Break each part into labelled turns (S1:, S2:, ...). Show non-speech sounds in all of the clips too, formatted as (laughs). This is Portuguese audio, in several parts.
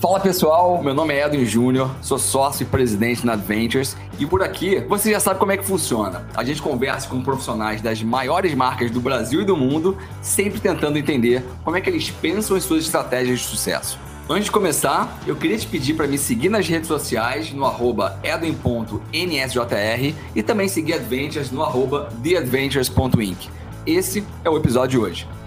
S1: Fala pessoal, meu nome é Edwin Júnior, sou sócio e presidente na Adventures e por aqui você já sabe como é que funciona. A gente conversa com profissionais das maiores marcas do Brasil e do mundo, sempre tentando entender como é que eles pensam em suas estratégias de sucesso. Antes de começar, eu queria te pedir para me seguir nas redes sociais no arroba edwin.nsjr e também seguir Adventures no arroba theadventures.inc. Esse é o episódio de hoje.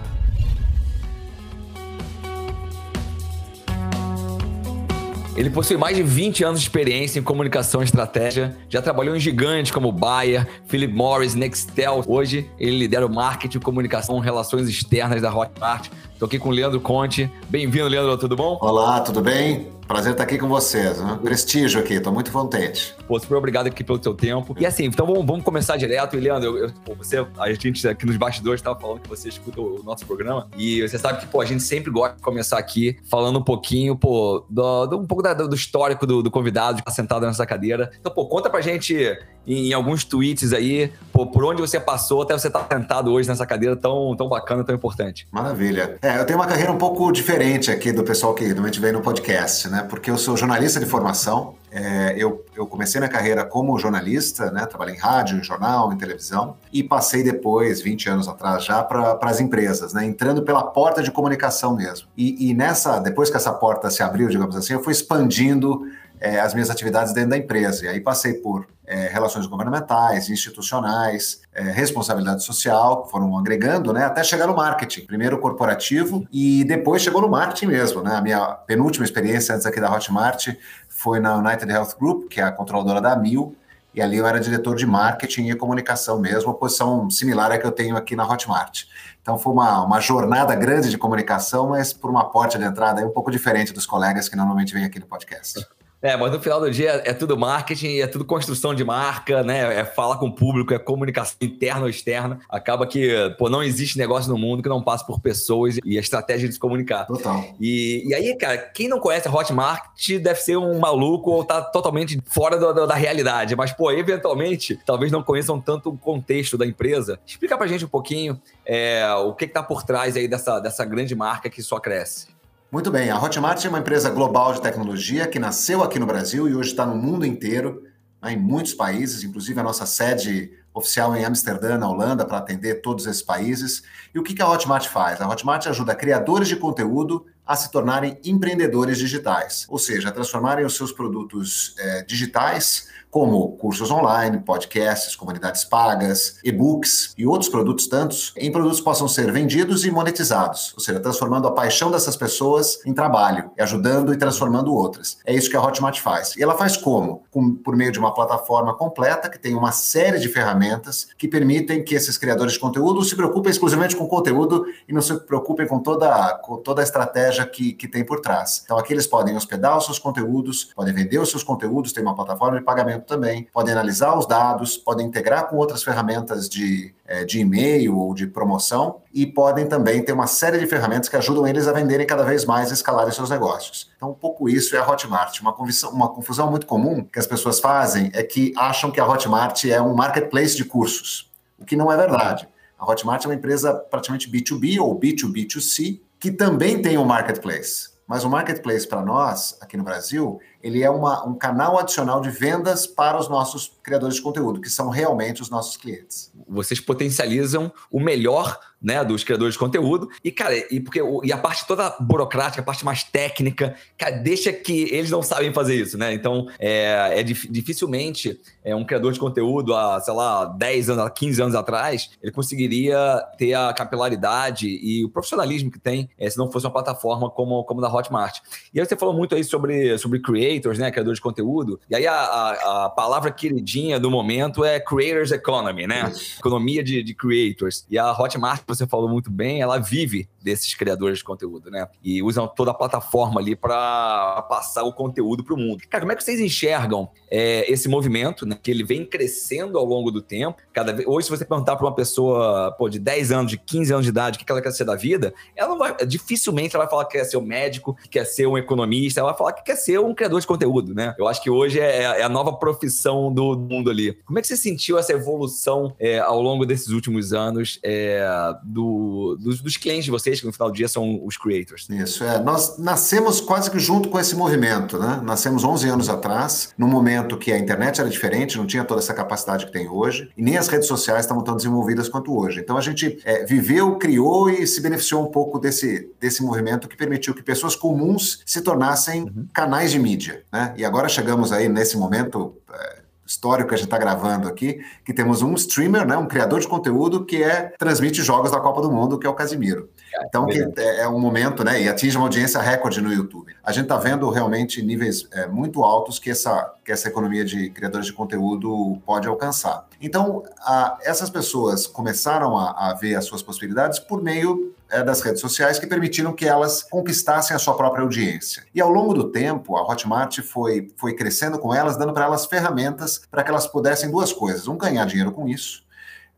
S1: Ele possui mais de 20 anos de experiência em comunicação e estratégia, já trabalhou em gigantes como Bayer, Philip Morris, Nextel. Hoje, ele lidera o marketing, comunicação, relações externas da Hotmart. Estou aqui com o Leandro Conte. Bem-vindo, Leandro, tudo bom?
S2: Olá, tudo bem? Prazer estar aqui com vocês. Né? Prestígio aqui, estou muito contente.
S1: Pô, super obrigado aqui pelo seu tempo. E assim, então vamos, vamos começar direto. E, Leandro, eu, pô, você, a gente aqui nos bastidores estava falando que você escuta o nosso programa. E você sabe que, pô, a gente sempre gosta de começar aqui falando um pouquinho, pô, do, do um pouco da, do histórico do, do convidado que está sentado nessa cadeira. Então, pô, conta pra gente em, alguns tweets aí, pô, por onde você passou até você estar tá sentado hoje nessa cadeira tão, tão bacana, tão importante.
S2: Maravilha. É, eu tenho uma carreira um pouco diferente aqui do pessoal que normalmente vem no podcast, né? Porque eu sou jornalista de formação. É, eu, eu, comecei minha carreira como jornalista, né? Trabalhei em rádio, em jornal, em televisão e passei depois, 20 anos atrás, já para as empresas, né? Entrando pela porta de comunicação mesmo. E, e, nessa, depois que essa porta se abriu, digamos assim, eu fui expandindo é, as minhas atividades dentro da empresa. E aí passei por é, relações governamentais, institucionais, é, responsabilidade social, foram agregando, né, até chegar no marketing. Primeiro corporativo e depois chegou no marketing mesmo, né? A minha penúltima experiência antes aqui da Hotmart foi na United Health Group, que é a controladora da Mil, e ali eu era diretor de marketing e comunicação mesmo, uma posição similar à que eu tenho aqui na Hotmart. Então foi uma, uma jornada grande de comunicação, mas por uma porta de entrada um pouco diferente dos colegas que normalmente vêm aqui no podcast.
S1: É, mas no final do dia é tudo marketing, é tudo construção de marca, né? É falar com o público, é comunicação interna ou externa. Acaba que, pô, não existe negócio no mundo que não passe por pessoas e a estratégia de se comunicar.
S2: Total.
S1: E, e aí, cara, quem não conhece a Hotmart deve ser um maluco ou tá totalmente fora do, do, da realidade. Mas, pô, eventualmente, talvez não conheçam tanto o contexto da empresa. Explica pra gente um pouquinho é, o que, que tá por trás aí dessa, dessa grande marca que só cresce.
S2: Muito bem, a Hotmart é uma empresa global de tecnologia que nasceu aqui no Brasil e hoje está no mundo inteiro, né, em muitos países, inclusive a nossa sede oficial em Amsterdã, na Holanda, para atender todos esses países. E o que a Hotmart faz? A Hotmart ajuda criadores de conteúdo a se tornarem empreendedores digitais, ou seja, a transformarem os seus produtos é, digitais como cursos online, podcasts, comunidades pagas, e-books e outros produtos tantos, em produtos que possam ser vendidos e monetizados, ou seja, transformando a paixão dessas pessoas em trabalho, ajudando e transformando outras. É isso que a Hotmart faz. E ela faz como? Com, por meio de uma plataforma completa que tem uma série de ferramentas que permitem que esses criadores de conteúdo se preocupem exclusivamente com conteúdo e não se preocupem com toda, com toda a estratégia que, que tem por trás. Então aqui eles podem hospedar os seus conteúdos, podem vender os seus conteúdos, tem uma plataforma de pagamento também, podem analisar os dados, podem integrar com outras ferramentas de, é, de e-mail ou de promoção e podem também ter uma série de ferramentas que ajudam eles a venderem cada vez mais e escalarem seus negócios. Então, um pouco isso é a Hotmart. Uma uma confusão muito comum que as pessoas fazem é que acham que a Hotmart é um marketplace de cursos, o que não é verdade. A Hotmart é uma empresa praticamente B2B ou B2B2C que também tem um marketplace. Mas o marketplace para nós, aqui no Brasil, ele é uma, um canal adicional de vendas para os nossos criadores de conteúdo, que são realmente os nossos clientes.
S1: Vocês potencializam o melhor né, dos criadores de conteúdo. E, cara, e, porque, e a parte toda burocrática, a parte mais técnica, cara, deixa que eles não sabem fazer isso, né? Então, é, é dificilmente é, um criador de conteúdo há, sei lá, 10 anos, 15 anos atrás, ele conseguiria ter a capilaridade e o profissionalismo que tem é, se não fosse uma plataforma como, como da Hotmart. E aí você falou muito aí sobre, sobre creators, né, criador de conteúdo. E aí a, a, a palavra queridinha do momento é creators economy, né? Economia de, de creators. E a Hotmart você falou muito bem, ela vive desses criadores de conteúdo, né? E usam toda a plataforma ali para passar o conteúdo para o mundo. Cara, como é que vocês enxergam é, esse movimento, né? Que ele vem crescendo ao longo do tempo. Cada vez, hoje, se você perguntar para uma pessoa pô, de 10 anos, de 15 anos de idade, o que ela quer ser da vida, ela não vai, dificilmente ela vai falar que quer ser um médico, que quer ser um economista, ela vai falar que quer ser um criador de conteúdo, né? Eu acho que hoje é, é a nova profissão do mundo ali. Como é que você sentiu essa evolução é, ao longo desses últimos anos é, do, dos, dos clientes de vocês? Vocês, que no final do dia são os creators.
S2: Isso, é. Nós nascemos quase que junto com esse movimento, né? Nascemos 11 anos atrás, num momento que a internet era diferente, não tinha toda essa capacidade que tem hoje, e nem as redes sociais estavam tão desenvolvidas quanto hoje. Então a gente é, viveu, criou e se beneficiou um pouco desse, desse movimento que permitiu que pessoas comuns se tornassem uhum. canais de mídia, né? E agora chegamos aí nesse momento. É, histórico que a gente está gravando aqui, que temos um streamer, né, um criador de conteúdo que é transmite jogos da Copa do Mundo, que é o Casimiro. Então, é, é um momento, né, e atinge uma audiência recorde no YouTube. A gente está vendo realmente níveis é, muito altos que essa, que essa economia de criadores de conteúdo pode alcançar. Então, a, essas pessoas começaram a, a ver as suas possibilidades por meio é, das redes sociais que permitiram que elas conquistassem a sua própria audiência. E ao longo do tempo, a Hotmart foi, foi crescendo com elas, dando para elas ferramentas para que elas pudessem duas coisas: um, ganhar dinheiro com isso,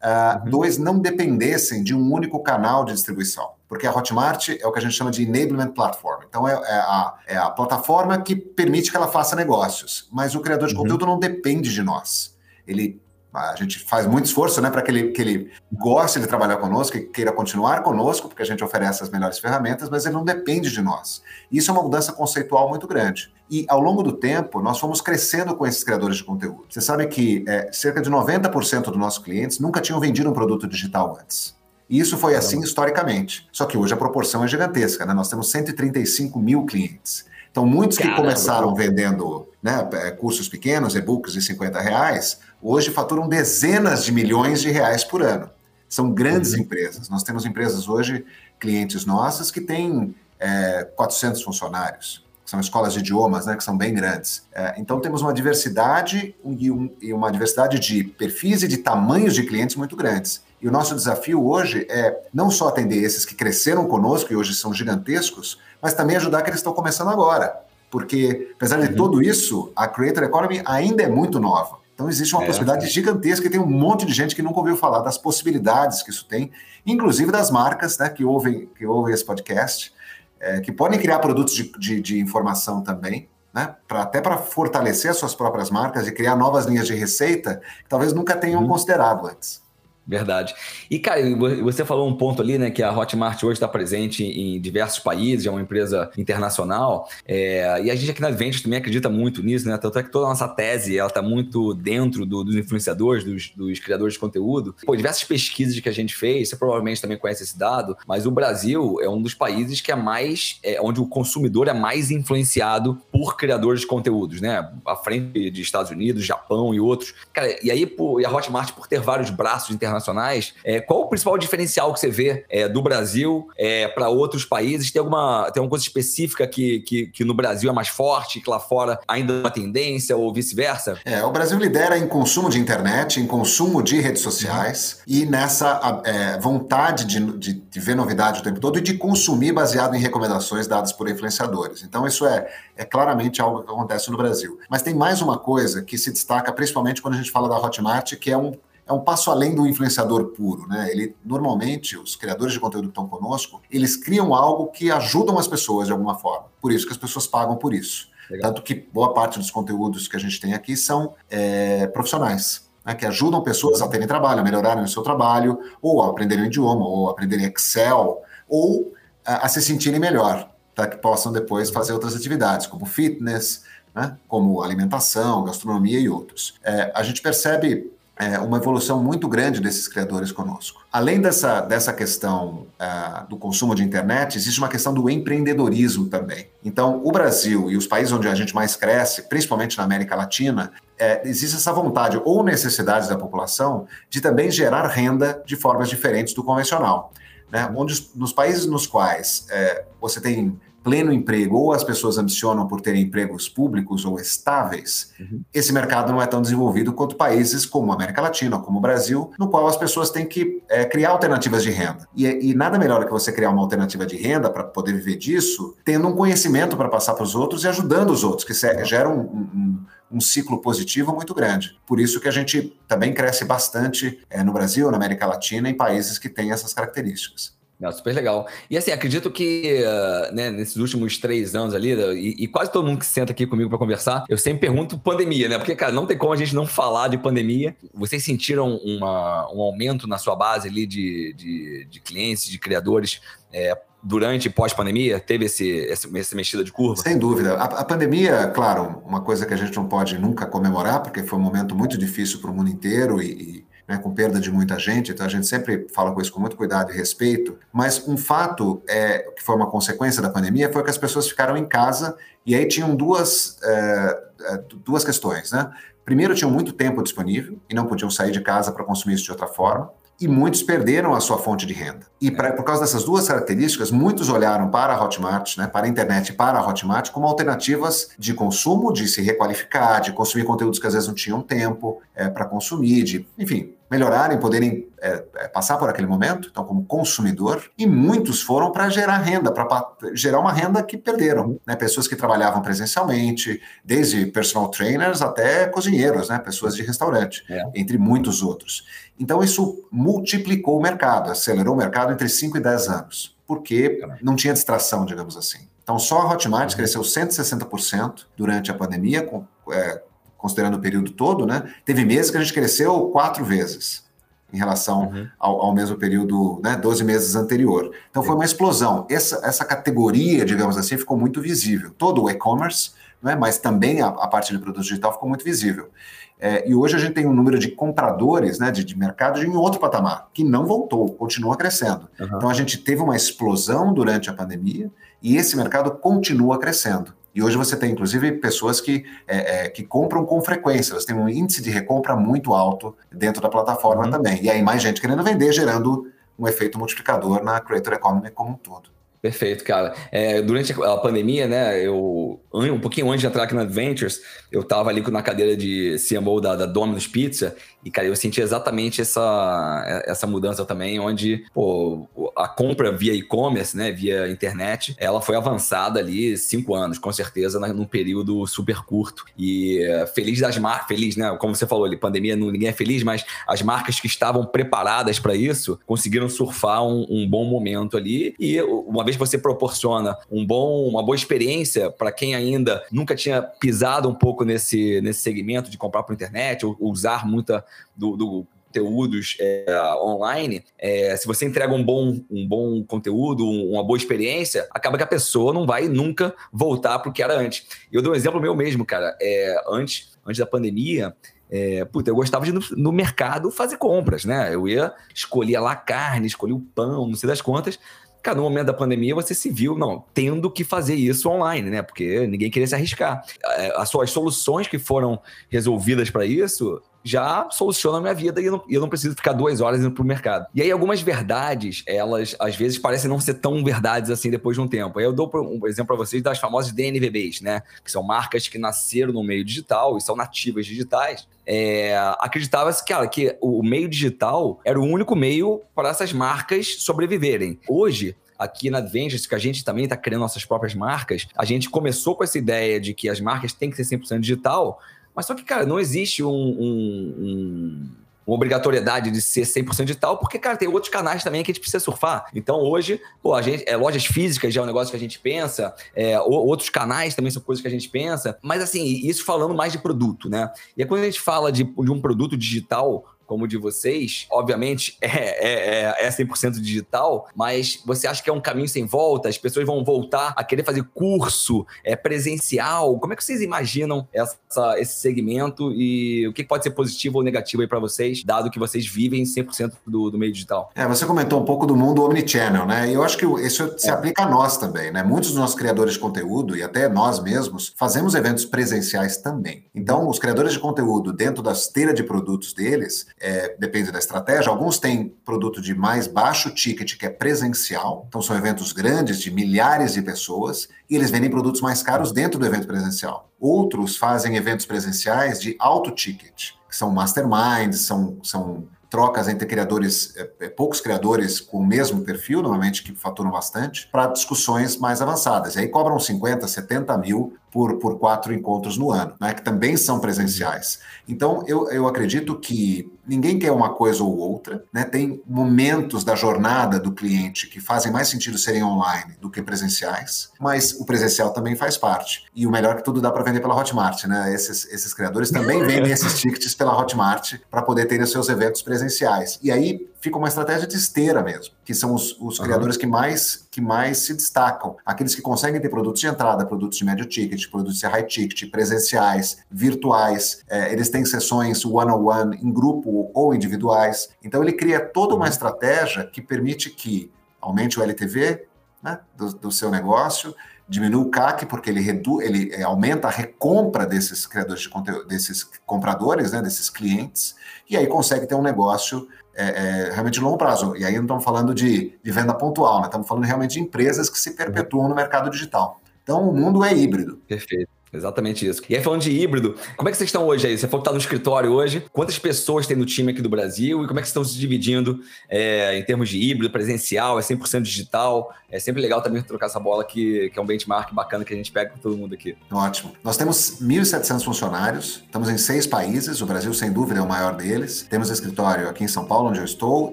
S2: uh, dois, não dependessem de um único canal de distribuição. Porque a Hotmart é o que a gente chama de enablement platform. Então, é, é, a, é a plataforma que permite que ela faça negócios. Mas o criador de uhum. conteúdo não depende de nós. Ele a gente faz muito esforço né, para que ele, que ele goste de trabalhar conosco, que queira continuar conosco, porque a gente oferece as melhores ferramentas, mas ele não depende de nós. Isso é uma mudança conceitual muito grande. E ao longo do tempo, nós fomos crescendo com esses criadores de conteúdo. Você sabe que é, cerca de 90% dos nossos clientes nunca tinham vendido um produto digital antes. E isso foi assim historicamente. Só que hoje a proporção é gigantesca, né? Nós temos 135 mil clientes. Então, muitos que Caramba. começaram vendendo né, é, cursos pequenos, e-books de 50 reais, hoje faturam dezenas de milhões de reais por ano. São grandes uhum. empresas. Nós temos empresas hoje, clientes nossas, que têm é, 400 funcionários. São escolas de idiomas, né, que são bem grandes. É, então, temos uma diversidade e, um, e uma diversidade de perfis e de tamanhos de clientes muito grandes. E o nosso desafio hoje é não só atender esses que cresceram conosco e hoje são gigantescos, mas também ajudar que eles estão começando agora. Porque, apesar de uhum. tudo isso, a Creator Economy ainda é muito nova. Então, existe uma é, possibilidade gigantesca e tem um monte de gente que nunca ouviu falar das possibilidades que isso tem, inclusive das marcas né, que, ouvem, que ouvem esse podcast, é, que podem criar produtos de, de, de informação também, né, pra, até para fortalecer as suas próprias marcas e criar novas linhas de receita que talvez nunca tenham uhum. considerado antes.
S1: Verdade. E, cara, você falou um ponto ali, né, que a Hotmart hoje está presente em diversos países, é uma empresa internacional, é, e a gente aqui na Venture também acredita muito nisso, né, tanto é que toda a nossa tese, ela está muito dentro do, dos influenciadores, dos, dos, criadores de conteúdo. Pô, diversas pesquisas que a gente fez, você provavelmente também conhece esse dado, mas o Brasil é um dos países que é mais, é, onde o consumidor é mais influenciado por criadores de conteúdos, né, à frente de Estados Unidos, Japão e outros. Cara, e aí, pô, e a Hotmart, por ter vários braços internacionais, internacionais, é, qual o principal diferencial que você vê é, do Brasil é, para outros países? Tem alguma, tem alguma coisa específica que, que, que, no Brasil é mais forte, que lá fora ainda é uma tendência ou vice-versa?
S2: É, o Brasil lidera em consumo de internet, em consumo de redes sociais e nessa é, vontade de, de, de, ver novidade o tempo todo e de consumir baseado em recomendações dadas por influenciadores. Então, isso é, é claramente algo que acontece no Brasil. Mas tem mais uma coisa que se destaca, principalmente quando a gente fala da Hotmart, que é um é um passo além do influenciador puro, né? Ele normalmente os criadores de conteúdo que estão conosco, eles criam algo que ajudam as pessoas de alguma forma. Por isso que as pessoas pagam por isso. Legal. Tanto que boa parte dos conteúdos que a gente tem aqui são é, profissionais. Né, que ajudam pessoas a terem trabalho, a melhorarem o seu trabalho, ou a aprenderem um idioma, ou a aprenderem Excel, ou a, a se sentirem melhor, para que possam depois fazer outras atividades, como fitness, né, como alimentação, gastronomia e outros. É, a gente percebe é, uma evolução muito grande desses criadores conosco. Além dessa, dessa questão uh, do consumo de internet, existe uma questão do empreendedorismo também. Então, o Brasil e os países onde a gente mais cresce, principalmente na América Latina, é, existe essa vontade ou necessidade da população de também gerar renda de formas diferentes do convencional. Né? Onde, nos países nos quais é, você tem pleno emprego ou as pessoas ambicionam por terem empregos públicos ou estáveis, uhum. esse mercado não é tão desenvolvido quanto países como a América Latina, como o Brasil, no qual as pessoas têm que é, criar alternativas de renda. E, e, nada melhor do que você criar uma alternativa de renda para poder viver disso, tendo um conhecimento para passar para os outros e ajudando os outros, que gera um, um, um ciclo positivo muito grande. Por isso que a gente também cresce bastante é, no Brasil, na América Latina, em países que têm essas características.
S1: Não, super legal. E assim, acredito que uh, né, nesses últimos três anos ali, e, e, quase todo mundo que senta aqui comigo para conversar, eu sempre pergunto pandemia, né? Porque, cara, não tem como a gente não falar de pandemia. Vocês sentiram uma, um aumento na sua base ali de, de, de clientes, de criadores é, durante e pós-pandemia? Teve esse, essa mexida de curva?
S2: Sem dúvida. A, a, pandemia, claro, uma coisa que a gente não pode nunca comemorar, porque foi um momento muito difícil para o mundo inteiro e, e né, com perda de muita gente, então a gente sempre fala com isso com muito cuidado e respeito. Mas um fato é, que foi uma consequência da pandemia foi que as pessoas ficaram em casa e aí tinham duas, é, é duas questões. Né? Primeiro, tinham muito tempo disponível e não podiam sair de casa para consumir isso de outra forma e muitos perderam a sua fonte de renda. E pra, por causa dessas duas características, muitos olharam para a Hotmart, né, para a internet e para a Hotmart como alternativas de consumo, de se requalificar, de consumir conteúdos que às vezes não tinham tempo é, para consumir, de, enfim, melhorarem, poderem é, é, passar por aquele momento, então como consumidor, e muitos foram para gerar renda, para gerar uma renda que perderam, né? Pessoas que trabalhavam presencialmente, desde personal trainers até cozinheiros, né? Pessoas de restaurante, é. entre muitos outros. Então isso multiplicou o mercado, acelerou o mercado entre 5 e 10 anos, porque não tinha distração, digamos assim. Então só a Hotmart uhum. cresceu 160% durante a pandemia, com, é, considerando o período todo, né? Teve meses que a gente cresceu quatro vezes em relação uhum. ao, ao, mesmo período, né, 12 meses anterior. Então foi uma explosão. Essa, essa categoria, digamos assim, ficou muito visível. Todo o e-commerce, né, mas também a, a, parte de produto digital ficou muito visível. É, e hoje a gente tem um número de compradores, né, de, de mercado em outro patamar, que não voltou, continua crescendo. Uhum. Então a gente teve uma explosão durante a pandemia e esse mercado continua crescendo. E hoje você tem, inclusive, pessoas que, é, é, que compram com frequência. Você tem um índice de recompra muito alto dentro da plataforma uhum. também. E aí mais gente querendo vender, gerando um efeito multiplicador na Creator Economy como um todo.
S1: Perfeito, cara. É, durante a pandemia, né, eu, um pouquinho antes de entrar aqui na Adventures, eu estava ali na cadeira de CMO da, da Domino's Pizza e, cara, eu senti exatamente essa, essa mudança também, onde pô, a compra via e-commerce, né, via internet, ela foi avançada ali cinco anos, com certeza, num período super curto. E feliz das marcas, feliz, né? Como você falou ali, pandemia, ninguém é feliz, mas as marcas que estavam preparadas para isso conseguiram surfar um, um, bom momento ali. E uma vez que você proporciona um bom, uma boa experiência para quem ainda nunca tinha pisado um pouco nesse, nesse segmento de comprar por internet ou usar muita do, do conteúdos é, online, é, se você entrega um bom, um bom conteúdo, uma boa experiência, acaba que a pessoa não vai nunca voltar para o que era antes. Eu dou um exemplo meu mesmo, cara. É, antes, antes da pandemia, é, puta, eu gostava de ir no, no, mercado fazer compras, né? Eu ia, escolhia lá carne, escolhia o pão, não sei das contas. Cara, no momento da pandemia você se viu, não, tendo que fazer isso online, né? Porque ninguém queria se arriscar. É, as suas soluções que foram resolvidas para isso já soluciona a minha vida e eu, não, eu não preciso ficar duas horas indo pro mercado. E aí, algumas verdades, elas às vezes parecem não ser tão verdades assim depois de um tempo. Aí eu dou um exemplo para vocês das famosas DNVBs, né? Que são marcas que nasceram no meio digital e são nativas digitais. É, acreditava-se cara, que o meio digital era o único meio para essas marcas sobreviverem. Hoje, aqui na Adventures, que a gente também está criando nossas próprias marcas, a gente começou com essa ideia de que as marcas têm que ser 100% digital, mas só que, cara, não existe um, um, um uma obrigatoriedade de ser 100% digital, porque, cara, tem outros canais também que a gente precisa surfar. Então, hoje, pô, a gente, é, lojas físicas já é um negócio que a gente pensa, é, outros canais também são coisas que a gente pensa, mas, assim, isso falando mais de produto, né? E aí, quando a gente fala de, de um produto digital, como o de vocês, obviamente (laughs) é, é, é 100% é digital, mas você acha que é um caminho sem volta? As pessoas vão voltar a querer fazer curso é presencial? Como é que vocês imaginam essa, esse segmento e o que pode ser positivo ou negativo aí para vocês, dado que vocês vivem 100% do, do meio digital?
S2: É, você comentou um pouco do mundo omnichannel, né? E eu acho que isso se é. aplica a nós também, né? Muitos dos nossos criadores de conteúdo e até nós mesmos fazemos eventos presenciais também. Então, os criadores de conteúdo dentro da esteira de produtos deles, é, depende da estratégia. Alguns têm produto de mais baixo ticket, que é presencial, então são eventos grandes de milhares de pessoas, e eles vendem produtos mais caros dentro do evento presencial. Outros fazem eventos presenciais de alto ticket, que são masterminds, são, são trocas entre criadores, é, é, poucos criadores com o mesmo perfil, normalmente que faturam bastante, para discussões mais avançadas. E aí cobram 50, 70 mil por, por quatro encontros no ano, né, que também são presenciais. Então, eu, eu acredito que ninguém quer uma coisa ou outra, né? Tem momentos da jornada do cliente que fazem mais sentido serem online do que presenciais, mas o presencial também faz parte. E o melhor que tudo dá para vender pela Hotmart, né? Esses, esses criadores também vendem esses tickets pela Hotmart para poder ter os seus eventos presenciais. E aí fica uma estratégia de esteira mesmo, que são os, os uhum. criadores que mais, que mais se destacam. Aqueles que conseguem ter produtos de entrada, produtos de médio ticket, produtos de high ticket, presenciais, virtuais. É, eles têm sessões one-on-one em grupo ou individuais. Então ele cria toda uma uhum. estratégia que permite que aumente o LTV né, do, do seu negócio, diminui o CAC porque ele, redu ele é, aumenta a recompra desses criadores de conteúdo, desses compradores, né, desses clientes, e aí consegue ter um negócio é, é, realmente de longo prazo. E aí não estamos falando de, de venda pontual, né? estamos falando realmente de empresas que se perpetuam no mercado digital. Então o mundo é híbrido.
S1: Perfeito. Exatamente isso. E aí, falando de híbrido, como é que vocês estão hoje aí? Você falou que está no escritório hoje. Quantas pessoas tem no time aqui do Brasil e como é que vocês estão se dividindo é, em termos de híbrido, presencial, é 100% digital? É sempre legal também trocar essa bola que, que é um benchmark bacana que a gente pega com todo mundo aqui.
S2: Ótimo. Nós temos 1.700 funcionários, estamos em seis países, o Brasil, sem dúvida, é o maior deles. Temos escritório aqui em São Paulo, onde eu estou,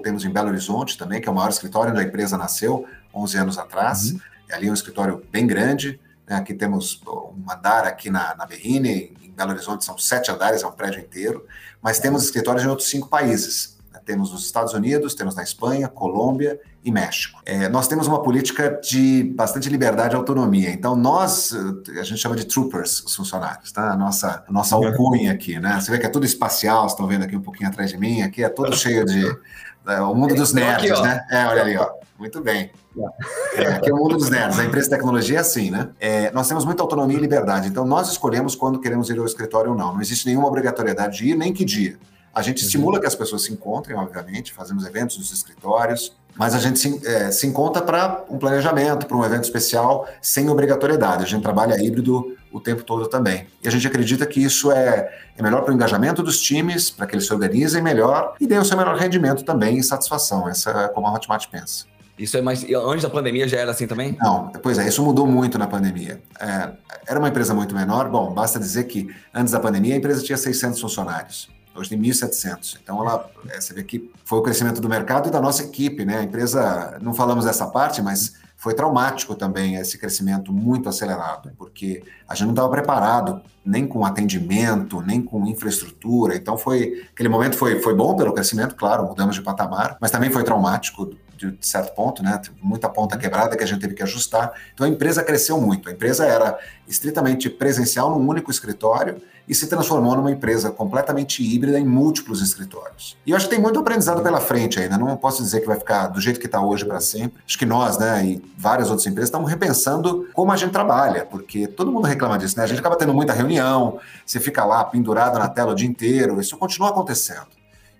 S2: temos em Belo Horizonte também, que é o maior escritório onde a empresa nasceu 11 anos atrás. Uhum. Ali é um escritório bem grande? Aqui temos um andar aqui na, na Berrine, em Belo Horizonte são sete andares, é um prédio inteiro, mas temos escritórios em outros cinco países. Né? Temos nos Estados Unidos, temos na Espanha, Colômbia e México. É, nós temos uma política de bastante liberdade e autonomia. Então, nós, a gente chama de troopers, os funcionários, tá? A nossa, a nossa alcunha aqui, né? Você vê que é tudo espacial, vocês estão vendo aqui um pouquinho atrás de mim, aqui é todo (laughs) cheio de... É, o mundo dos nerds, aqui, né? É, olha ali, ó. Muito bem. É, aqui é o mundo dos nerds. A empresa de tecnologia é assim, né? É, nós temos muita autonomia e liberdade. Então, nós escolhemos quando queremos ir ao escritório ou não. Não existe nenhuma obrigatoriedade de ir, nem que dia. A gente uhum. estimula que as pessoas se encontrem, obviamente, fazemos eventos nos escritórios, mas a gente se, é, se encontra para um planejamento, para um evento especial, sem obrigatoriedade. A gente trabalha híbrido o tempo todo também. E a gente acredita que isso é, é melhor para o engajamento dos times, para que eles se organizem melhor e deem o seu melhor rendimento também e satisfação. Essa é como a Hotmart pensa.
S1: Isso é mais. Antes da pandemia já era assim também?
S2: Não, pois é, isso mudou muito na pandemia. É, era uma empresa muito menor. Bom, basta dizer que antes da pandemia a empresa tinha 600 funcionários. Hoje tem 1.700. Então, ela, é, você vê que foi o crescimento do mercado e da nossa equipe, né? A empresa, não falamos dessa parte, mas foi traumático também esse crescimento muito acelerado, porque a gente não estava preparado nem com atendimento, nem com infraestrutura. Então, foi aquele momento foi, foi bom pelo crescimento, claro, mudamos de patamar, mas também foi traumático de certo ponto, né? Muita ponta quebrada que a gente teve que ajustar. Então a empresa cresceu muito. A empresa era estritamente presencial num único escritório e se transformou numa empresa completamente híbrida em múltiplos escritórios. E eu acho que tem muito aprendizado pela frente ainda. Não posso dizer que vai ficar do jeito que está hoje para sempre. Acho que nós, né, e várias outras empresas estamos repensando como a gente trabalha, porque todo mundo reclama disso, né? A gente acaba tendo muita reunião, você fica lá pendurado na tela o dia inteiro. Isso continua acontecendo.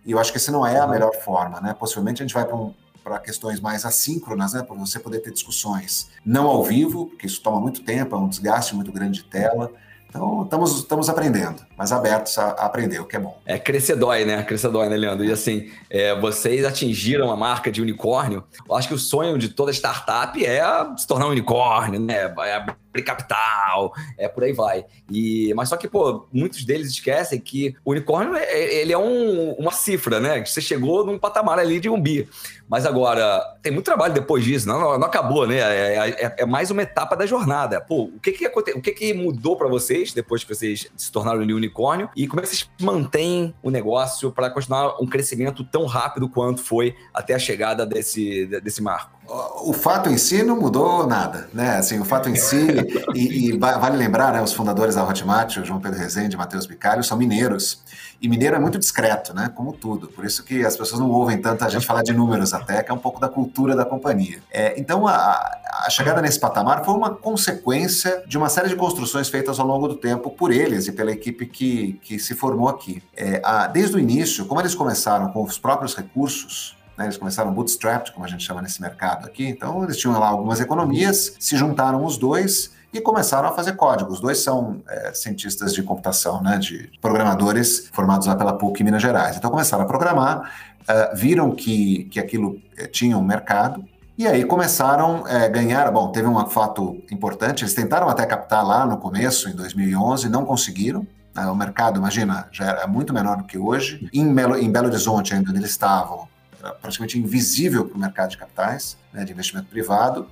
S2: E eu acho que essa não é a melhor forma, né? Possivelmente a gente vai para um, para questões mais assíncronas, né, para você poder ter discussões não ao vivo, porque isso toma muito tempo, é um desgaste muito grande de tela. Então, estamos, estamos aprendendo, mas abertos a, a, aprender, o que é bom.
S1: É, crescer dói, né? Crescer dói, né, Leandro? E assim, é, vocês atingiram a marca de unicórnio. Eu acho que o sonho de toda startup é se tornar um unicórnio, né? É abrir capital, é por aí vai. E, mas só que, pô, muitos deles esquecem que o unicórnio, é, é, ele é um, uma cifra, né? Você chegou num patamar ali de um bi. Mas agora, tem muito trabalho depois disso, não, não, não acabou, né? É, é, é, mais uma etapa da jornada. Pô, o que que, o que, que mudou para vocês depois que vocês se tornaram um unicórnio? E como é que vocês mantêm o negócio para continuar um crescimento tão rápido quanto foi até a chegada desse, desse marco?
S2: O fato em si não mudou nada, né? Assim, o fato em si, e, e, vale lembrar, né? Os fundadores da Hotmart, o João Pedro Rezende e Matheus Bicalho, são mineiros. E mineiro é muito discreto, né? Como tudo. Por isso que as pessoas não ouvem tanto a gente falar de números até, que é um pouco da cultura da companhia. É, então, a, a chegada nesse patamar foi uma consequência de uma série de construções feitas ao longo do tempo por eles e pela equipe que, que se formou aqui. É, a, desde o início, como eles começaram com os próprios recursos, né, eles começaram bootstrapped, como a gente chama nesse mercado aqui. Então, eles tinham lá algumas economias, se juntaram os dois e começaram a fazer código. Os dois são é, cientistas de computação, né, de programadores formados lá pela PUC em Minas Gerais. Então, começaram a programar, uh, viram que, que aquilo eh, tinha um mercado, E aí começaram a é, ganhar. Bom, teve um fato importante. Eles tentaram até captar lá no começo, em 2011, não conseguiram. Né? O mercado, imagina, já era muito menor do que hoje. Em Belo, em Belo Horizonte, ainda onde eles estavam, praticamente invisível para o mercado de capitais, né, de investimento privado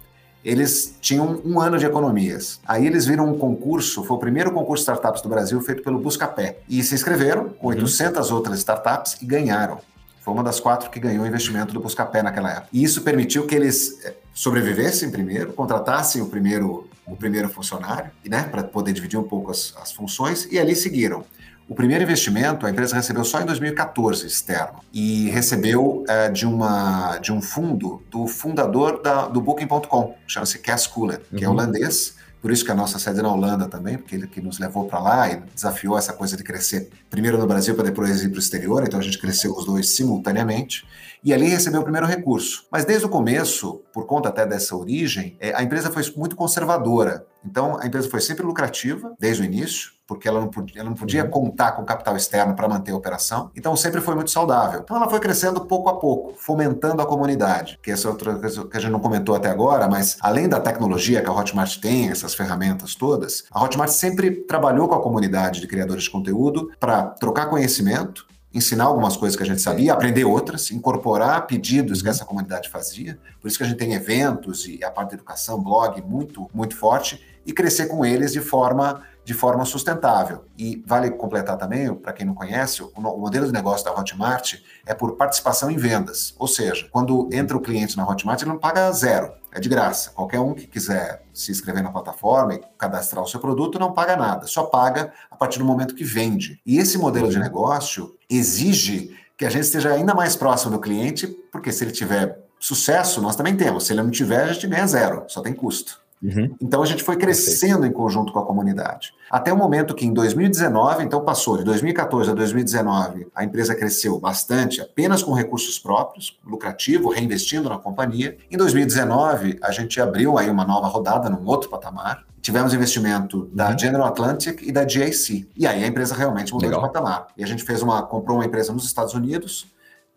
S2: eles tinham um ano de economias. Aí eles viram um concurso, foi o primeiro concurso de startups do Brasil feito pelo Buscapé. E se inscreveram com 800 uhum. outras startups e ganharam. Foi uma das quatro que ganhou o investimento do Buscapé naquela época. E isso permitiu que eles eh, sobrevivessem primeiro, contratassem o primeiro, o primeiro funcionário, né, para poder dividir um pouco as, as funções, e ali seguiram. O primeiro investimento a empresa recebeu só em 2014 externo e recebeu é, de, uma, de um fundo do fundador da, do Booking.com, chama-se Cass Cooler, que é uhum. holandês. Por isso que a nossa sede é na Holanda também, porque ele que nos levou para lá e desafiou essa coisa de crescer primeiro no Brasil para depois ir para o exterior. Então a gente cresceu os dois simultaneamente e ali recebeu o primeiro recurso. Mas desde o começo, por conta até dessa origem, é, a empresa foi muito conservadora. Então a empresa foi sempre lucrativa desde o início porque ela não podia, ela não podia uhum. contar com capital externo para manter a operação. Então sempre foi muito saudável. Então ela foi crescendo pouco a pouco, fomentando a comunidade, que essa é outra coisa que a gente não comentou até agora, mas além da tecnologia que a Hotmart tem, essas ferramentas todas, a Hotmart sempre trabalhou com a comunidade de criadores de conteúdo para trocar conhecimento, ensinar algumas coisas que a gente sabia, aprender outras, incorporar pedidos que uhum. essa comunidade fazia. Por isso que a gente tem eventos e a parte de educação, blog muito muito forte e crescer com eles de forma de forma sustentável. E vale completar também, para quem não conhece, o, modelo de negócio da Hotmart é por participação em vendas. Ou seja, quando entra o cliente na Hotmart, ele não paga zero, é de graça. Qualquer um que quiser se inscrever na plataforma e cadastrar o seu produto não paga nada, só paga a partir do momento que vende. E esse modelo de negócio exige que a gente esteja ainda mais próximo do cliente, porque se ele tiver sucesso, nós também temos. Se ele não tiver, a gente ganha zero, só tem custo. Uhum. Então a gente foi crescendo Perfeito. em conjunto com a comunidade. Até o momento que em 2019, então passou de 2014 a 2019, a empresa cresceu bastante, apenas com recursos próprios, lucrativo, reinvestindo na companhia. Em 2019, a gente abriu aí uma nova rodada num outro patamar. Tivemos investimento da uhum. General Atlantic e da GIC. E aí a empresa realmente mudou Legal. de patamar. E a gente fez uma, comprou uma empresa nos Estados Unidos,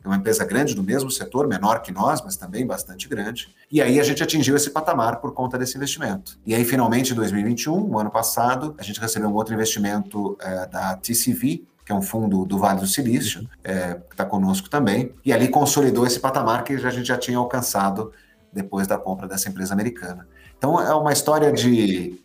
S2: é uma empresa grande do mesmo setor, menor que nós, mas também bastante grande. E aí a gente atingiu esse patamar por conta desse investimento. E aí, finalmente, em 2021, o ano passado, a gente recebeu um outro investimento é, da TCV, que é um fundo do Vale do Silício, é, que está conosco também, e ali consolidou esse patamar que a gente já tinha alcançado depois da compra dessa empresa americana. Então é uma história de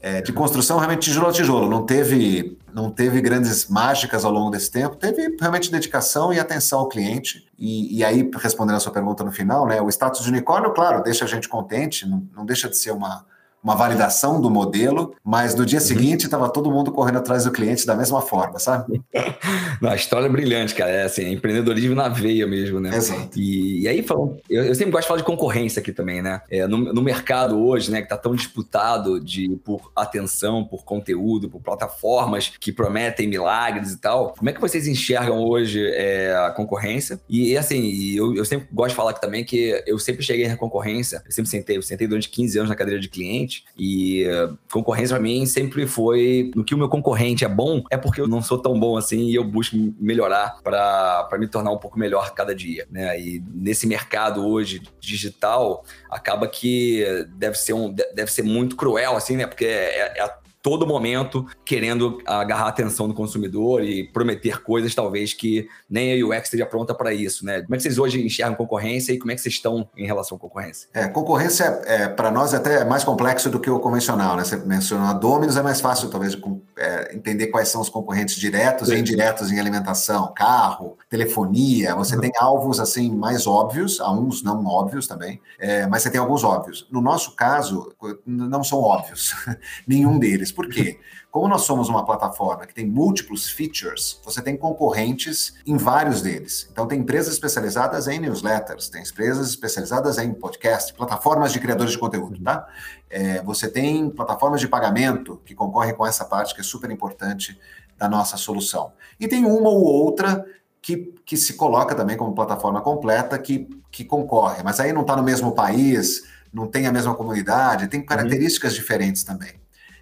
S2: é, de construção realmente tijolo a tijolo. Não teve, não teve grandes mágicas ao longo desse tempo. Teve realmente dedicação e atenção ao cliente. E, e aí, respondendo a sua pergunta no final, né, o status de unicórnio, claro, deixa a gente contente, não, não deixa de ser uma, uma validação do modelo, mas no dia uhum. seguinte estava todo mundo correndo atrás do cliente da mesma forma, sabe? (laughs)
S1: a história é brilhante, cara. É assim, empreendedorismo na veia mesmo, né?
S2: Exato.
S1: E, e aí, falando, eu, eu, sempre gosto de falar de concorrência aqui também, né? É, no, no, mercado hoje, né, que está tão disputado de, por atenção, por conteúdo, por plataformas que prometem milagres e tal, como é que vocês enxergam hoje é, a concorrência? E, assim, eu, eu sempre gosto de falar aqui também que eu sempre cheguei na concorrência, eu sempre sentei, eu sentei durante 15 anos na cadeira de cliente, E uh, concorrência para mim sempre foi no que o meu concorrente é bom, é porque eu não sou tão bom assim e eu busco melhorar para me tornar um pouco melhor cada dia, né? E nesse mercado hoje digital, acaba que deve ser um deve ser muito cruel assim, né? Porque é, é todo momento querendo agarrar a atenção do consumidor e prometer coisas talvez que nem a UX esteja pronta para isso, né? Como é que vocês hoje enxergam concorrência e como é que vocês estão em relação à concorrência?
S2: É, concorrência é, para nós é até mais complexo do que o convencional, né? Você mencionou a Domino's, é mais fácil talvez é, entender quais são os concorrentes diretos Sim. e indiretos em alimentação, carro, telefonia. Você uhum. tem alvos assim mais óbvios, há uns não óbvios também, é, mas você tem alguns óbvios. No nosso caso, não são óbvios (laughs) nenhum deles. Por quê? Como nós somos uma plataforma que tem múltiplos features, você tem concorrentes em vários deles. Então, tem empresas especializadas em newsletters, tem empresas especializadas em podcast, plataformas de criadores de conteúdo, tá? É, você tem plataformas de pagamento que concorrem com essa parte que é super importante da nossa solução. E tem uma ou outra que, que se coloca também como plataforma completa que, que concorre, mas aí não está no mesmo país, não tem a mesma comunidade, tem características uhum. diferentes também.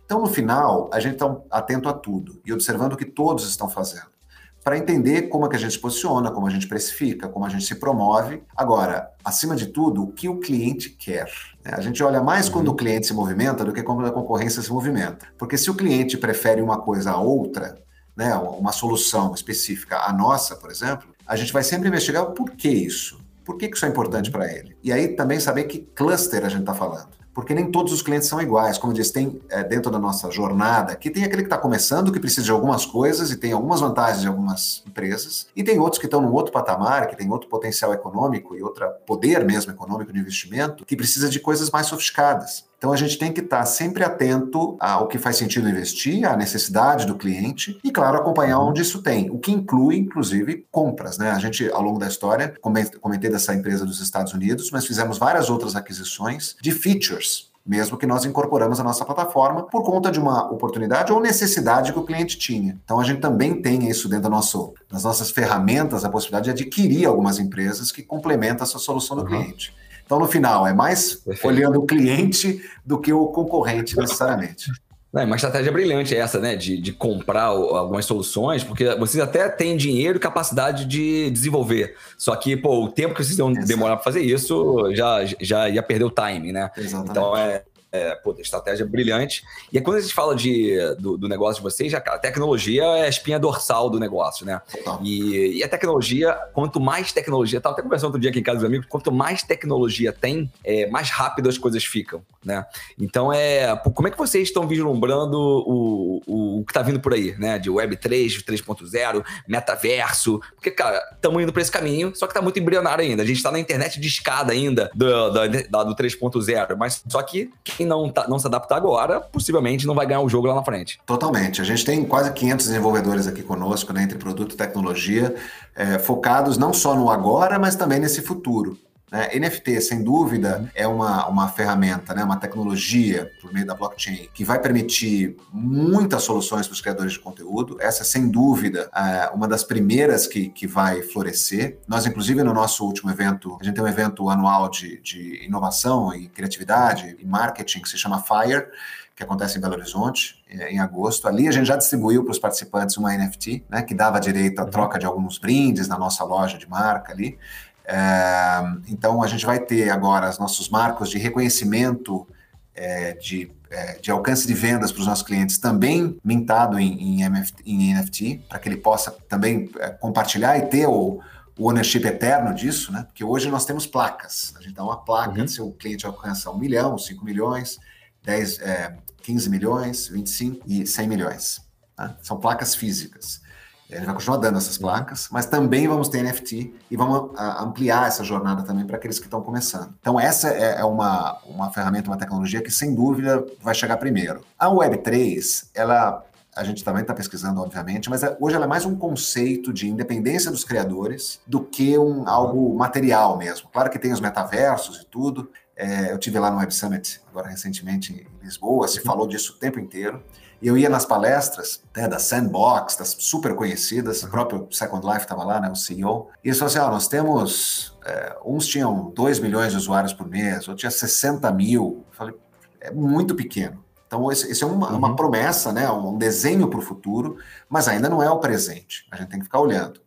S2: Então, no final, a gente está atento a tudo e observando o que todos estão fazendo. para entender como é que a gente se posiciona, como a gente precifica, como a gente se promove. Agora, acima de tudo, o que o cliente quer. Né? A gente olha mais uhum. quando o cliente se movimenta do que quando a concorrência se movimenta. Porque se o cliente prefere uma coisa a outra, né, uma solução específica, a nossa, por exemplo, a gente vai sempre investigar o porquê isso. Por que isso é importante para ele? E aí também saber que cluster a gente está falando porque nem todos os clientes são iguais. Como eu disse, tem é, dentro da nossa jornada, que tem aquele que está começando, que precisa de algumas coisas e tem algumas vantagens de algumas empresas, e tem outros que estão num outro patamar, que tem outro potencial econômico e outro poder mesmo econômico de investimento, que precisa de coisas mais sofisticadas. Então a gente tem que estar sempre atento ao que faz sentido investir, à necessidade do cliente e, claro, acompanhar onde isso tem, o que inclui, inclusive, compras. Né? A gente, ao longo da história, comentei dessa empresa dos Estados Unidos, mas fizemos várias outras aquisições de features mesmo que nós incorporamos a nossa plataforma por conta de uma oportunidade ou necessidade que o cliente tinha. Então a gente também tem isso dentro do nosso, das nossas ferramentas, a possibilidade de adquirir algumas empresas que complementam essa solução do uhum. cliente. Então, no final, é mais Perfeito. olhando o cliente do que o concorrente, necessariamente.
S1: É uma estratégia brilhante essa, né? De, de comprar algumas soluções, porque vocês até têm dinheiro e capacidade de desenvolver. Só que, pô, o tempo que vocês iam demorar para fazer isso já, já ia perder o timing, né? Exatamente. Então é, é, pô, estratégia brilhante. E aí, quando a gente fala de, do, do, negócio de vocês, já, a tecnologia é a espinha dorsal do negócio, né? E, e, a tecnologia, quanto mais tecnologia, estava até conversando outro dia aqui em casa dos amigos, quanto mais tecnologia tem, é, mais rápido as coisas ficam, né? Então, é, como é que vocês estão vislumbrando o, o, o que está vindo por aí, né? De Web3, 3.0, metaverso, porque, cara, estamos indo para esse caminho, só que está muito embrionário ainda. A gente está na internet de escada ainda do, do, do 3.0, mas só que quem não, tá, não se adaptar agora, possivelmente não vai ganhar o jogo lá na frente.
S2: Totalmente. A gente tem quase 500 desenvolvedores aqui conosco, né, entre produto e tecnologia, é, focados não só no agora, mas também nesse futuro. Né? NFT, sem dúvida, é uma, uma ferramenta, né? uma tecnologia por meio da blockchain que vai permitir muitas soluções para os criadores de conteúdo. Essa, sem dúvida, é uma das primeiras que, que vai florescer. Nós, inclusive, no nosso último evento, a gente tem um evento anual de, de inovação e criatividade e marketing que se chama FIRE, que acontece em Belo Horizonte, é, em agosto. Ali a gente já distribuiu para os participantes uma NFT, né, que dava direito à troca de alguns brindes na nossa loja de marca ali. É, então, a gente vai ter agora os nossos marcos de reconhecimento é, de, é, de alcance de vendas para os nossos clientes também mintado em, em, MF, em NFT, para que ele possa também é, compartilhar e ter o, o ownership eterno disso, né? Porque hoje nós temos placas. A gente dá uma placa uhum. se o cliente alcança 1 milhão, 5 milhões, 10, é, 15 milhões, 25 e 100 milhões. Tá? São placas físicas. Gente vai continuar dando essas placas, mas também vamos ter NFT e vamos ah, ampliar essa jornada também para aqueles que estão começando. Então, essa é, é uma, uma ferramenta, uma tecnologia que, sem dúvida, vai chegar primeiro. A Web3, ela a gente também está pesquisando, obviamente, mas é, hoje ela é mais um conceito de independência dos criadores do que um algo material mesmo. Claro que tem os metaversos e tudo. É, eu tive lá no Web Summit agora recentemente em Lisboa, se uhum. falou disso o tempo inteiro. E eu ia nas palestras né, da Sandbox, das super conhecidas, o próprio Second Life estava lá, né, o CEO, e eles falaram assim, ó, nós temos, é, uns tinham 2 milhões de usuários por mês, outros tinha 60 mil. Eu falei, é muito pequeno. Então, esse, esse é uma, uhum. uma, promessa, né, um desenho para o futuro, mas ainda não é o presente. A gente tem que ficar olhando.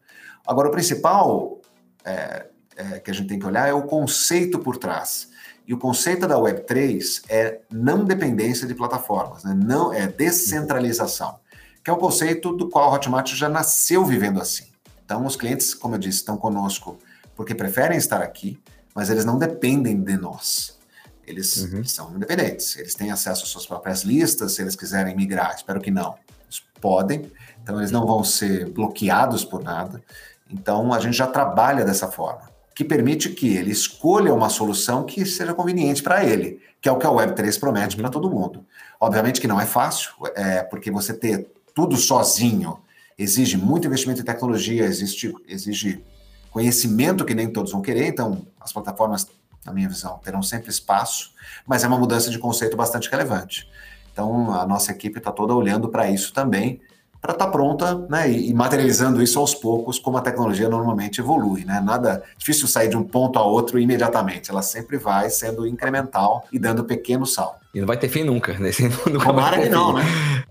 S2: Agora, o principal é, é, que a gente tem que olhar é o conceito por trás. E o conceito da Web3 é não dependência de plataformas, né? não é descentralização, que é um conceito do qual a Hotmart já nasceu vivendo assim. Então, os clientes, como eu disse, estão conosco porque preferem estar aqui, mas eles não dependem de nós. Eles, uhum. eles são independentes, eles têm acesso às suas próprias listas, se eles quiserem migrar, espero que não. Eles podem, então eles não vão ser bloqueados por nada. Então, a gente já trabalha dessa forma que permite que ele escolha uma solução que seja conveniente para ele, que é o que a Web3 promete para todo mundo. Obviamente que não é fácil, é, porque você ter tudo sozinho exige muito investimento em tecnologia, existe, exige conhecimento que nem todos vão querer, então as plataformas, na minha visão, terão sempre espaço, mas é uma mudança de conceito bastante relevante. Então a nossa equipe está toda olhando para isso também, para estar tá pronta né, e, materializando isso aos poucos, como a tecnologia normalmente evolui. Né? Nada difícil sair de um ponto a outro imediatamente, ela sempre vai sendo incremental e dando pequeno salto.
S1: E não vai ter fim nunca, né? (laughs)
S2: nunca Tomara que não, né?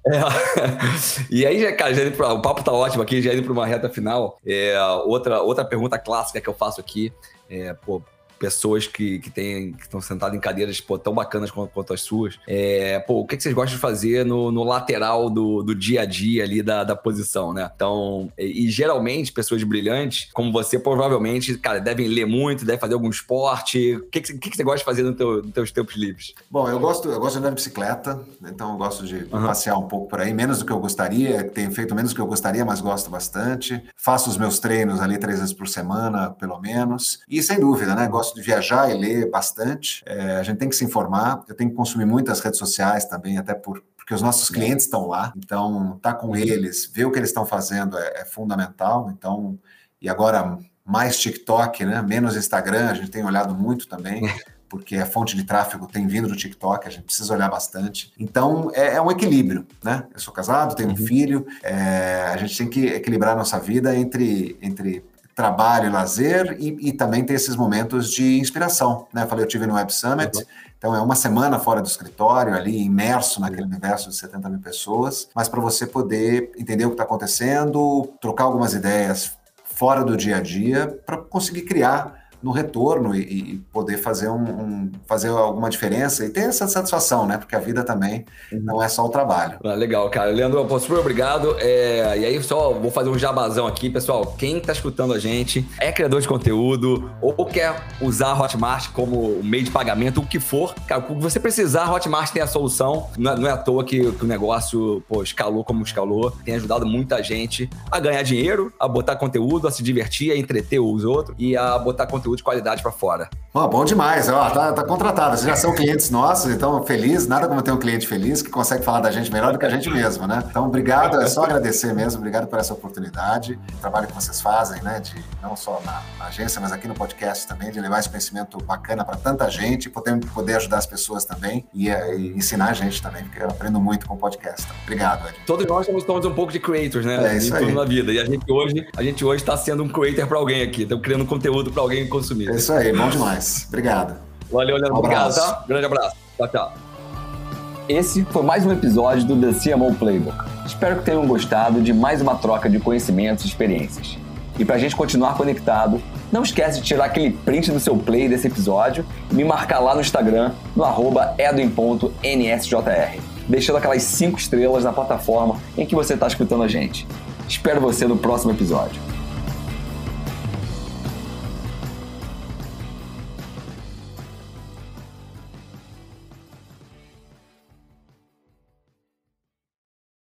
S2: É. (laughs)
S1: E aí, já, cara, já pra, o papo tá ótimo aqui, já indo para uma reta final. É, outra, outra pergunta clássica que eu faço aqui é, pô, pessoas que, que, tem, que estão sentadas em cadeiras pô, tão bacanas quanto, quanto as suas. É, pô, o que, que, vocês gostam de fazer no, no lateral do, do, dia a dia ali da, da posição, né? Então, e, e, geralmente, pessoas brilhantes, como você, provavelmente, cara, devem ler muito, devem fazer algum esporte. O que, que, que, que você gosta de fazer no teu, nos teus tempos livres?
S2: Bom, eu gosto, eu gosto de andar de bicicleta, então eu gosto de uhum. passear um pouco por aí, menos do que eu gostaria, tenho feito menos do que eu gostaria, mas gosto bastante. Faço os meus treinos ali três vezes por semana, pelo menos. E sem dúvida, né? Gosto gosto de viajar e ler bastante. É, a gente tem que se informar. Eu tenho que consumir muitas redes sociais também, até por, porque os nossos clientes estão lá. Então, tá com eles, ver o que eles estão fazendo é, é fundamental. Então, e agora mais TikTok, né? Menos Instagram, a gente tem olhado muito também. porque a fonte de tráfego tem vindo do TikTok, a gente precisa olhar bastante. Então, é, é um equilíbrio, né? Eu sou casado, tenho uhum. um filho, é, a gente tem que equilibrar a nossa vida entre, entre trabalho, lazer e, e, também ter esses momentos de inspiração. Né? Eu falei, eu tive no Web Summit, uhum. então é uma semana fora do escritório, ali imerso naquele universo de 70 mil pessoas, mas para você poder entender o que está acontecendo, trocar algumas ideias fora do dia a dia, para conseguir criar no retorno e, e poder fazer, um, um, fazer alguma diferença e ter essa satisfação, né? Porque a vida também uhum. não é só o trabalho.
S1: Ah, legal, cara. Leandro, super obrigado. É, e aí, só vou fazer um jabazão aqui, pessoal. Quem está escutando a gente é criador de conteúdo ou quer usar a Hotmart como meio de pagamento, o que for, cara, o que você precisar, a Hotmart tem a solução. Não é, não é à toa que, que, o negócio pô, escalou como escalou. Tem ajudado muita gente a ganhar dinheiro, a botar conteúdo, a se divertir, a entreter os outros e a botar conteúdo conteúdo de qualidade para fora.
S2: Oh, bom demais, ó, tá, tá contratado. Vocês já são clientes nossos, então feliz. Nada como ter um cliente feliz que consegue falar da gente melhor do que a gente mesmo, né? Então, obrigado, é só agradecer mesmo, obrigado por essa oportunidade, o trabalho que vocês fazem, né? De não só na, na agência, mas aqui no podcast também, de levar esse conhecimento bacana para tanta gente, poder, poder ajudar as pessoas também e, e, ensinar a gente também, porque eu aprendo muito com o podcast. Então, obrigado, Ed.
S1: Todos nós somos, somos um pouco de creators, né?
S2: É isso aí.
S1: na vida. E a gente hoje, a gente hoje está sendo um creator para alguém aqui, estamos criando conteúdo para alguém consumir.
S2: É isso aí, bom demais. Obrigado.
S1: Valeu, Leandro. Um obrigado, tá? Grande abraço. Tchau, tchau. Esse foi mais um episódio do The CMO Playbook. Espero que tenham gostado de mais uma troca de conhecimentos e experiências. E para a gente continuar conectado, não esquece de tirar aquele print do seu play desse episódio e me marcar lá no Instagram, no arroba edwin.nsjr, deixando aquelas 5 estrelas na plataforma em que você está escutando a gente. Espero você no próximo episódio.